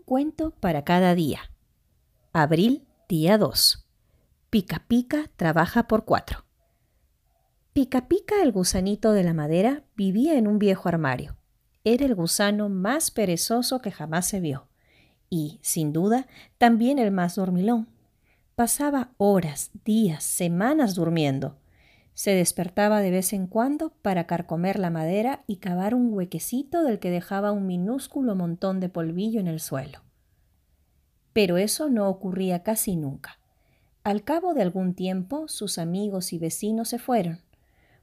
cuento para cada día. Abril, día 2. Pica Pica trabaja por cuatro. Pica Pica, el gusanito de la madera, vivía en un viejo armario. Era el gusano más perezoso que jamás se vio. Y, sin duda, también el más dormilón. Pasaba horas, días, semanas durmiendo. Se despertaba de vez en cuando para carcomer la madera y cavar un huequecito del que dejaba un minúsculo montón de polvillo en el suelo. Pero eso no ocurría casi nunca. Al cabo de algún tiempo sus amigos y vecinos se fueron,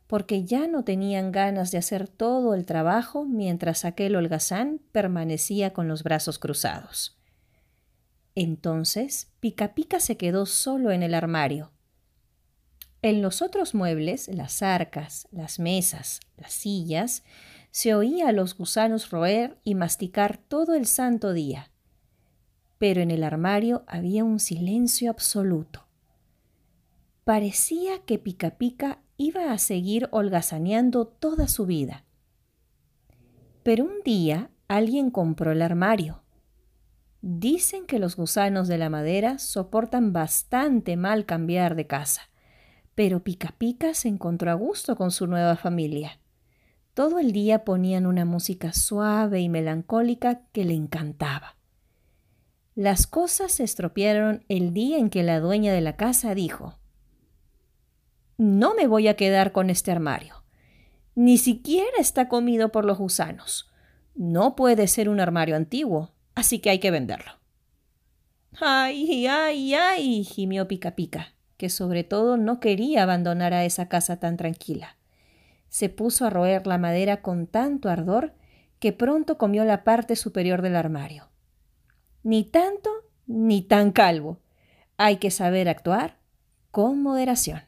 porque ya no tenían ganas de hacer todo el trabajo mientras aquel holgazán permanecía con los brazos cruzados. Entonces Pica Pica se quedó solo en el armario, en los otros muebles, las arcas, las mesas, las sillas, se oía a los gusanos roer y masticar todo el santo día. Pero en el armario había un silencio absoluto. Parecía que Pica Pica iba a seguir holgazaneando toda su vida. Pero un día alguien compró el armario. Dicen que los gusanos de la madera soportan bastante mal cambiar de casa pero Pica Pica se encontró a gusto con su nueva familia. Todo el día ponían una música suave y melancólica que le encantaba. Las cosas se estropearon el día en que la dueña de la casa dijo No me voy a quedar con este armario. Ni siquiera está comido por los gusanos. No puede ser un armario antiguo, así que hay que venderlo. ¡Ay, ay, ay! gimió Pica Pica que sobre todo no quería abandonar a esa casa tan tranquila. Se puso a roer la madera con tanto ardor que pronto comió la parte superior del armario. Ni tanto ni tan calvo. Hay que saber actuar con moderación.